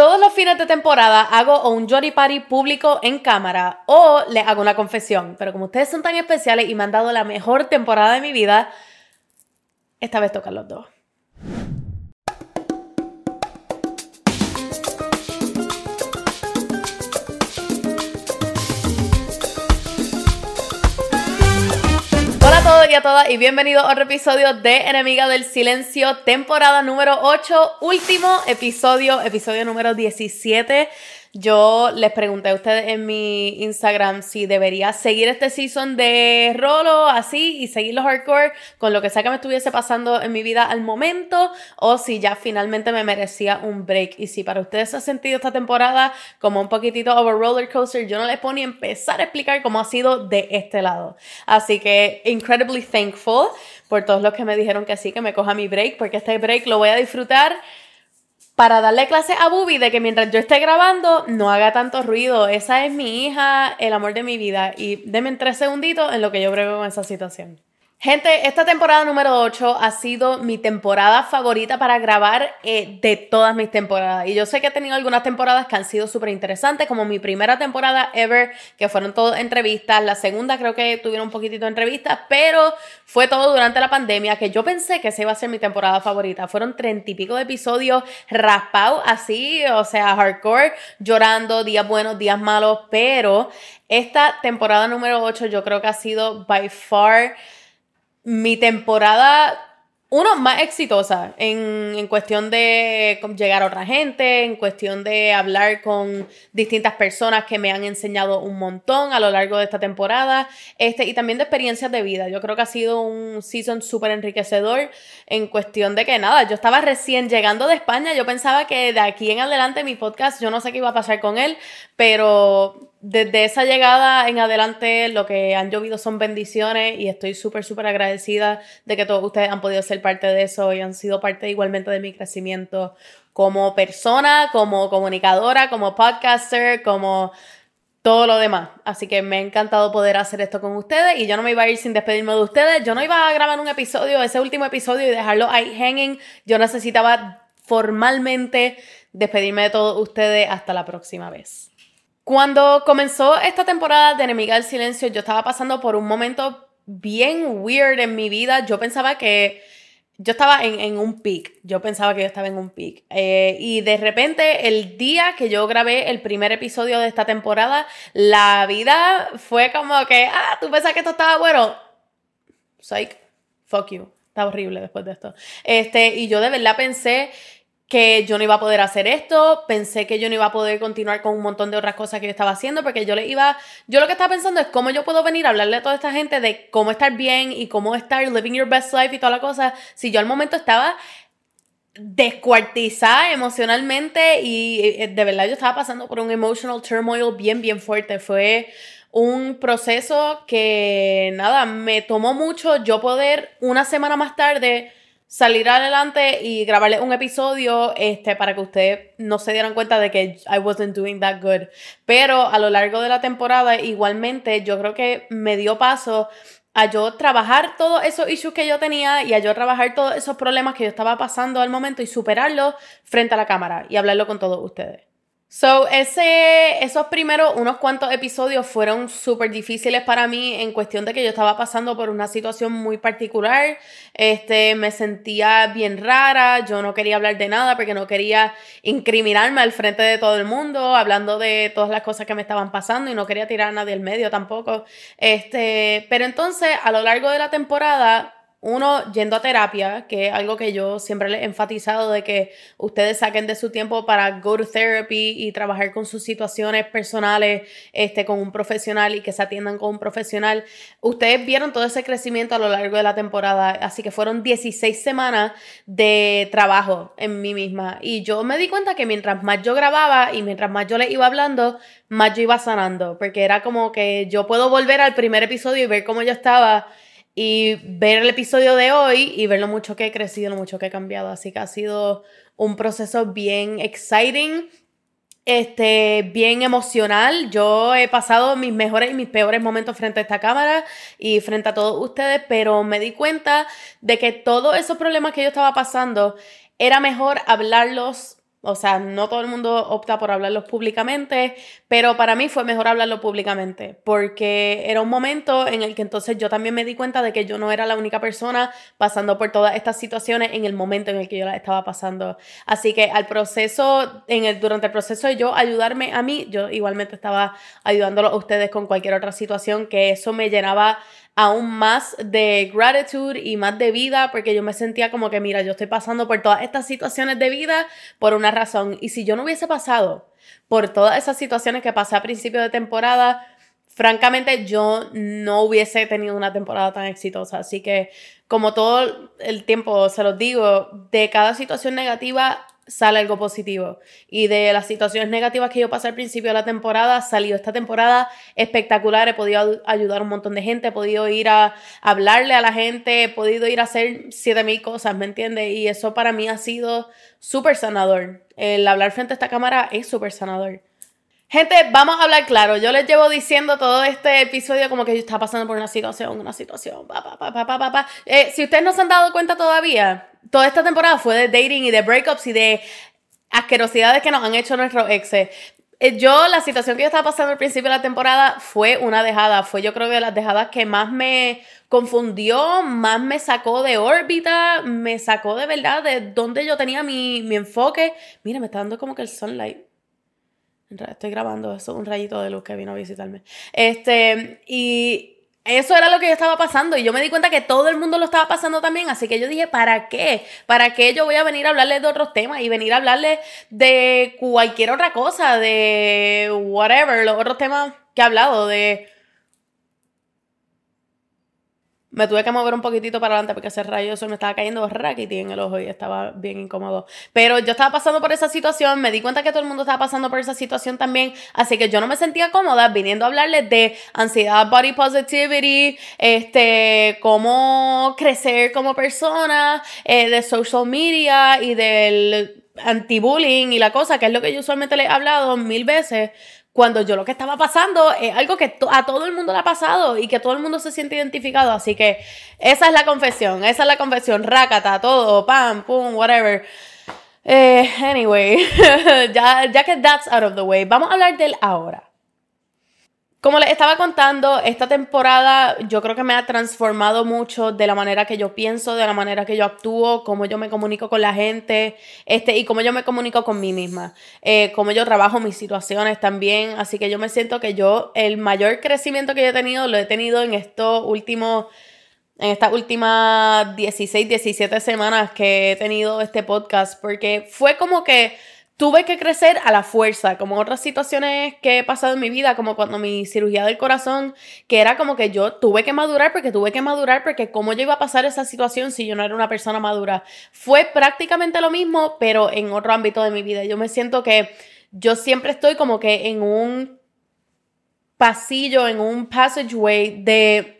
Todos los fines de temporada hago un Jory Party público en cámara o les hago una confesión. Pero como ustedes son tan especiales y me han dado la mejor temporada de mi vida, esta vez tocan los dos. Todos y a todas y bienvenidos a otro episodio de Enemiga del Silencio, temporada número 8, último episodio, episodio número 17. Yo les pregunté a ustedes en mi Instagram si debería seguir este season de rolo así y seguir los hardcore con lo que sea que me estuviese pasando en mi vida al momento o si ya finalmente me merecía un break. Y si para ustedes ha sentido esta temporada como un poquitito over roller coaster, yo no les puedo ni empezar a explicar cómo ha sido de este lado. Así que incredibly thankful por todos los que me dijeron que sí, que me coja mi break, porque este break lo voy a disfrutar para darle clase a Bubi de que mientras yo esté grabando no haga tanto ruido. Esa es mi hija, el amor de mi vida. Y denme tres segunditos en lo que yo brego con esa situación. Gente, esta temporada número 8 ha sido mi temporada favorita para grabar eh, de todas mis temporadas. Y yo sé que he tenido algunas temporadas que han sido súper interesantes, como mi primera temporada ever, que fueron todas entrevistas. La segunda creo que tuvieron un poquitito de entrevistas, pero fue todo durante la pandemia, que yo pensé que esa iba a ser mi temporada favorita. Fueron treinta y pico de episodios raspados así, o sea, hardcore, llorando, días buenos, días malos, pero esta temporada número 8 yo creo que ha sido by far mi temporada, uno, más exitosa en, en, cuestión de llegar a otra gente, en cuestión de hablar con distintas personas que me han enseñado un montón a lo largo de esta temporada, este, y también de experiencias de vida. Yo creo que ha sido un season súper enriquecedor en cuestión de que nada, yo estaba recién llegando de España, yo pensaba que de aquí en adelante mi podcast, yo no sé qué iba a pasar con él, pero desde esa llegada en adelante lo que han llovido son bendiciones y estoy súper, súper agradecida de que todos ustedes han podido ser parte de eso y han sido parte igualmente de mi crecimiento como persona, como comunicadora, como podcaster, como todo lo demás. Así que me ha encantado poder hacer esto con ustedes y yo no me iba a ir sin despedirme de ustedes. Yo no iba a grabar un episodio, ese último episodio y dejarlo ahí hanging. Yo necesitaba formalmente despedirme de todos ustedes hasta la próxima vez. Cuando comenzó esta temporada de Enemiga del Silencio, yo estaba pasando por un momento bien weird en mi vida. Yo pensaba que yo estaba en, un peak. Yo pensaba que yo estaba en un peak. Eh, y de repente, el día que yo grabé el primer episodio de esta temporada, la vida fue como que, ah, tú pensás que esto estaba bueno. Psych, fuck you. Está horrible después de esto. Este, y yo de verdad pensé que yo no iba a poder hacer esto, pensé que yo no iba a poder continuar con un montón de otras cosas que yo estaba haciendo, porque yo le iba, yo lo que estaba pensando es cómo yo puedo venir a hablarle a toda esta gente de cómo estar bien y cómo estar living your best life y toda la cosa, si yo al momento estaba descuartizada emocionalmente y eh, de verdad yo estaba pasando por un emotional turmoil bien, bien fuerte, fue un proceso que nada, me tomó mucho yo poder una semana más tarde salir adelante y grabarle un episodio este, para que ustedes no se dieran cuenta de que I wasn't doing that good. Pero a lo largo de la temporada, igualmente, yo creo que me dio paso a yo trabajar todos esos issues que yo tenía y a yo trabajar todos esos problemas que yo estaba pasando al momento y superarlos frente a la cámara y hablarlo con todos ustedes. So, ese, esos primeros unos cuantos episodios fueron súper difíciles para mí en cuestión de que yo estaba pasando por una situación muy particular. Este, me sentía bien rara, yo no quería hablar de nada porque no quería incriminarme al frente de todo el mundo, hablando de todas las cosas que me estaban pasando y no quería tirar a nadie del medio tampoco. Este, pero entonces, a lo largo de la temporada, uno, yendo a terapia, que es algo que yo siempre le he enfatizado de que ustedes saquen de su tiempo para go to therapy y trabajar con sus situaciones personales este, con un profesional y que se atiendan con un profesional. Ustedes vieron todo ese crecimiento a lo largo de la temporada, así que fueron 16 semanas de trabajo en mí misma. Y yo me di cuenta que mientras más yo grababa y mientras más yo le iba hablando, más yo iba sanando, porque era como que yo puedo volver al primer episodio y ver cómo yo estaba y ver el episodio de hoy y ver lo mucho que he crecido, lo mucho que he cambiado. Así que ha sido un proceso bien exciting, este, bien emocional. Yo he pasado mis mejores y mis peores momentos frente a esta cámara y frente a todos ustedes, pero me di cuenta de que todos esos problemas que yo estaba pasando era mejor hablarlos O sea, no todo el mundo opta por hablarlos públicamente, pero para mí fue mejor hablarlo públicamente, porque era un momento en el que entonces yo también me di cuenta de que yo no era la única persona pasando por todas estas situaciones en el momento en el que yo las estaba pasando. Así que al proceso, en el, durante el proceso de yo ayudarme a mí, yo igualmente estaba ayudándolo a ustedes con cualquier otra situación, que eso me llenaba aún más de gratitud y más de vida, porque yo me sentía como que, mira, yo estoy pasando por todas estas situaciones de vida por una razón. Y si yo no hubiese pasado por todas esas situaciones que pasé a principio de temporada, francamente yo no hubiese tenido una temporada tan exitosa. Así que, como todo el tiempo se los digo, de cada situación negativa sale algo positivo. Y de las situaciones negativas que yo pasé al principio de la temporada, salió esta temporada espectacular. He podido ayudar a un montón de gente, he podido ir a hablarle a la gente, he podido ir a hacer siete mil cosas, ¿me entiendes? Y eso para mí ha sido súper sanador. El hablar frente a esta cámara es súper sanador. Gente, vamos a hablar claro. Yo les llevo diciendo todo este episodio como que yo estaba pasando por una situación, una situación, pa, pa, pa, pa, pa, pa. Eh, si ustedes no se han dado cuenta todavía, toda esta temporada fue de dating y de breakups y de asquerosidades que nos han hecho nuestros exes. Eh, yo, la situación que yo estaba pasando al principio de la temporada fue una dejada. Fue yo creo que de las dejadas que más me confundió, más me sacó de órbita, me sacó de verdad de donde yo tenía mi, mi enfoque. Mira, me está dando como que el sunlight. Estoy grabando, eso un rayito de luz que vino a visitarme. Este, y eso era lo que yo estaba pasando y yo me di cuenta que todo el mundo lo estaba pasando también, así que yo dije, ¿para qué? ¿Para qué yo voy a venir a hablarles de otros temas y venir a hablarles de cualquier otra cosa, de whatever, los otros temas que he hablado, de me tuve que mover un poquitito para adelante porque ese rayo eso me estaba cayendo raquiti en el ojo y estaba bien incómodo. Pero yo estaba pasando por esa situación, me di cuenta que todo el mundo estaba pasando por esa situación también, así que yo no me sentía cómoda viniendo a hablarles de ansiedad, body positivity, este, cómo crecer como persona, eh, de social media y del anti-bullying y la cosa, que es lo que yo usualmente le he hablado mil veces cuando yo lo que estaba pasando es algo que a todo el mundo le ha pasado y que todo el mundo se siente identificado. Así que esa es la confesión, esa es la confesión, rácata, todo, pam, pum, whatever. Eh, anyway, ya, ya que that's out of the way, vamos a hablar del ahora. Como les estaba contando, esta temporada yo creo que me ha transformado mucho de la manera que yo pienso, de la manera que yo actúo, cómo yo me comunico con la gente este, y cómo yo me comunico con mí misma, eh, cómo yo trabajo mis situaciones también. Así que yo me siento que yo, el mayor crecimiento que yo he tenido, lo he tenido en estos últimos, en estas últimas 16, 17 semanas que he tenido este podcast, porque fue como que tuve que crecer a la fuerza, como otras situaciones que he pasado en mi vida, como cuando mi cirugía del corazón, que era como que yo tuve que madurar porque tuve que madurar porque cómo yo iba a pasar esa situación si yo no era una persona madura. Fue prácticamente lo mismo, pero en otro ámbito de mi vida. Yo me siento que yo siempre estoy como que en un pasillo, en un passageway de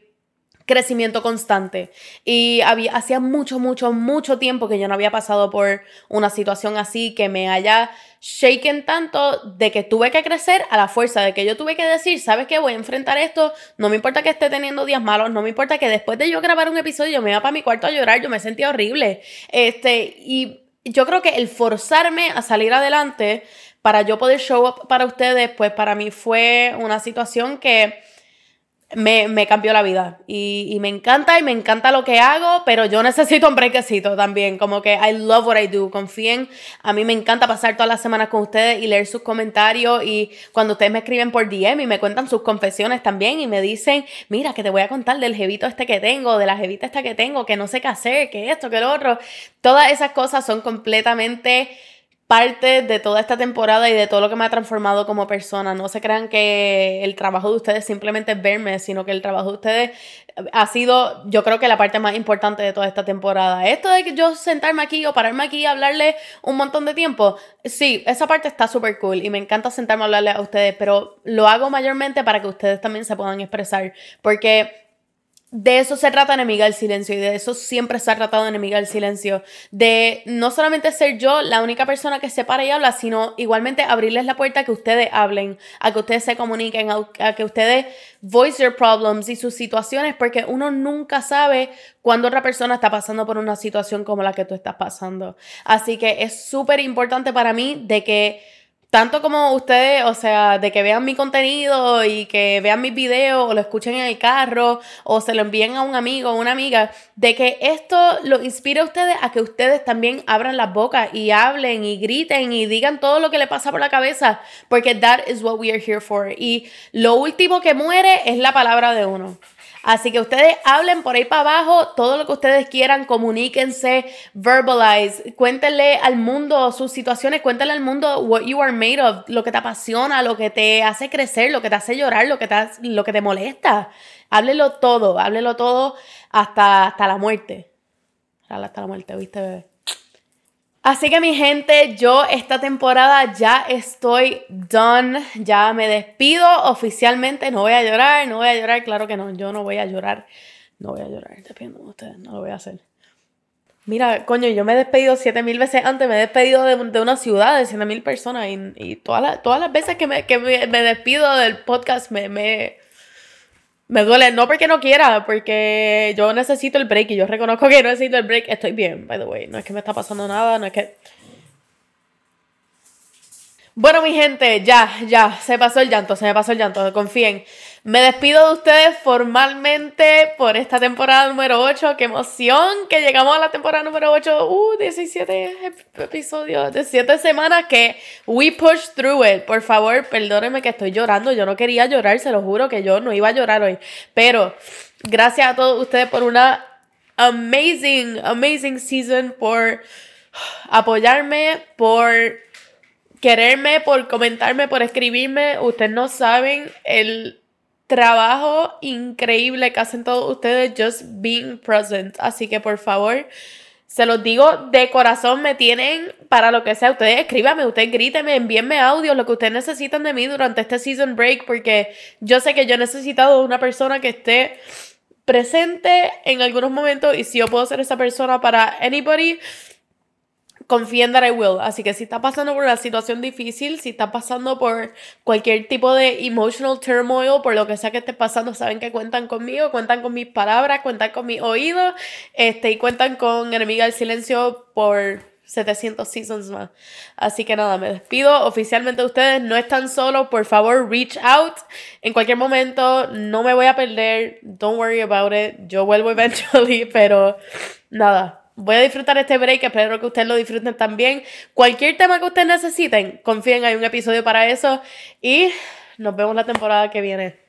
crecimiento constante. Y había, hacía mucho, mucho, mucho tiempo que yo no había pasado por una situación así que me haya shaken tanto de que tuve que crecer a la fuerza, de que yo tuve que decir, ¿sabes qué? Voy a enfrentar esto, no me importa que esté teniendo días malos, no me importa que después de yo grabar un episodio me iba para mi cuarto a llorar, yo me sentía horrible. Este, y yo creo que el forzarme a salir adelante para yo poder show up para ustedes, pues para mí fue una situación que me, cambió la vida. Y, me encanta y me encanta lo que hago, pero yo necesito un brequecito también. Como que I love what I do. Confíen. A mí me encanta pasar todas las semanas con ustedes y leer sus comentarios. Y cuando ustedes me escriben por DM y me cuentan sus confesiones también y me dicen, mira, que te voy a contar del jevito este que tengo, de la jevita esta que tengo, que no sé qué hacer, que esto, que lo otro. Todas esas cosas son completamente parte de toda esta temporada y de todo lo que me ha transformado como persona. No se crean que el trabajo de ustedes simplemente es verme, sino que el trabajo de ustedes ha sido, yo creo que la parte más importante de toda esta temporada. Esto de que yo sentarme aquí o pararme aquí y hablarle un montón de tiempo, sí, esa parte está súper cool y me encanta sentarme a hablarle a ustedes, pero lo hago mayormente para que ustedes también se puedan expresar, porque de eso se trata Enemiga del Silencio y de eso siempre se ha tratado Enemiga del Silencio. De no solamente ser yo la única persona que se para y habla, sino igualmente abrirles la puerta a que ustedes hablen, a que ustedes se comuniquen, a, que ustedes voice their problems y sus situaciones, porque uno nunca sabe cuándo otra persona está pasando por una situación como la que tú estás pasando. Así que es súper importante para mí de que tanto como ustedes, o sea, de que vean mi contenido y que vean mis videos o lo escuchen en el carro o se lo envíen a un amigo o una amiga, de que esto lo inspire a ustedes a que ustedes también abran las bocas y hablen y griten y digan todo lo que le pasa por la cabeza, porque that is what we are here for. Y lo último que muere es la palabra de uno. Así que ustedes hablen por ahí para abajo todo lo que ustedes quieran, comuníquense, verbalize, cuéntenle al mundo sus situaciones, cuéntenle al mundo what you are made of, lo que te apasiona, lo que te hace crecer, lo que te hace llorar, lo que te, lo que te molesta. Háblelo todo, háblelo todo hasta, hasta la muerte. Hasta la muerte, ¿viste, bebé? Así que mi gente, yo esta temporada ya estoy done, ya me despido oficialmente, no voy a llorar, no voy a llorar, claro que no, yo no voy a llorar, no voy a llorar, dependiendo de ustedes, no lo voy a hacer. Mira, coño, yo me he despedido siete mil veces antes, me he despedido de, una ciudad de siete mil personas y, todas, las, todas las veces que, me, me, despido del podcast me, me, me duele, no porque no quiera, porque yo necesito el break y yo reconozco que necesito el break. Estoy bien, by the way. No es que me está pasando nada, no es que bueno, mi gente, ya, ya, se pasó el llanto, se me pasó el llanto, confíen. Me despido de ustedes formalmente por esta temporada número 8. ¡Qué emoción! Que llegamos a la temporada número 8. Uh, 17 episodios, de 7 semanas que we push through it. Por favor, perdónenme que estoy llorando. Yo no quería llorar, se lo juro que yo no iba a llorar hoy. Pero gracias a todos ustedes por una amazing, amazing season, por apoyarme, por quererme, por comentarme, por escribirme. Ustedes no saben el trabajo increíble que hacen todos ustedes just being present. Así que por favor, se los digo de corazón, me tienen para lo que sea. Ustedes escríbanme, ustedes grítenme, envíenme audio, lo que ustedes necesitan de mí durante este season break, porque yo sé que yo he necesitado una persona que esté presente en algunos momentos y si yo puedo ser esa persona para anybody, confíen that I will. Así que si está pasando por una situación difícil, si está pasando por cualquier tipo de emotional turmoil, por lo que sea que esté pasando, saben que cuentan conmigo, cuentan con mis palabras, cuentan con mis oídos, este, y cuentan con Enemiga del Silencio por 700 seasons más. Así que nada, me despido oficialmente de ustedes. No están solos, por favor, reach out. En cualquier momento, no me voy a perder. Don't worry about it. Yo vuelvo eventually, pero nada voy a disfrutar este break, espero que ustedes lo disfruten también. Cualquier tema que ustedes necesiten, confíen, hay un episodio para eso y nos vemos la temporada que viene.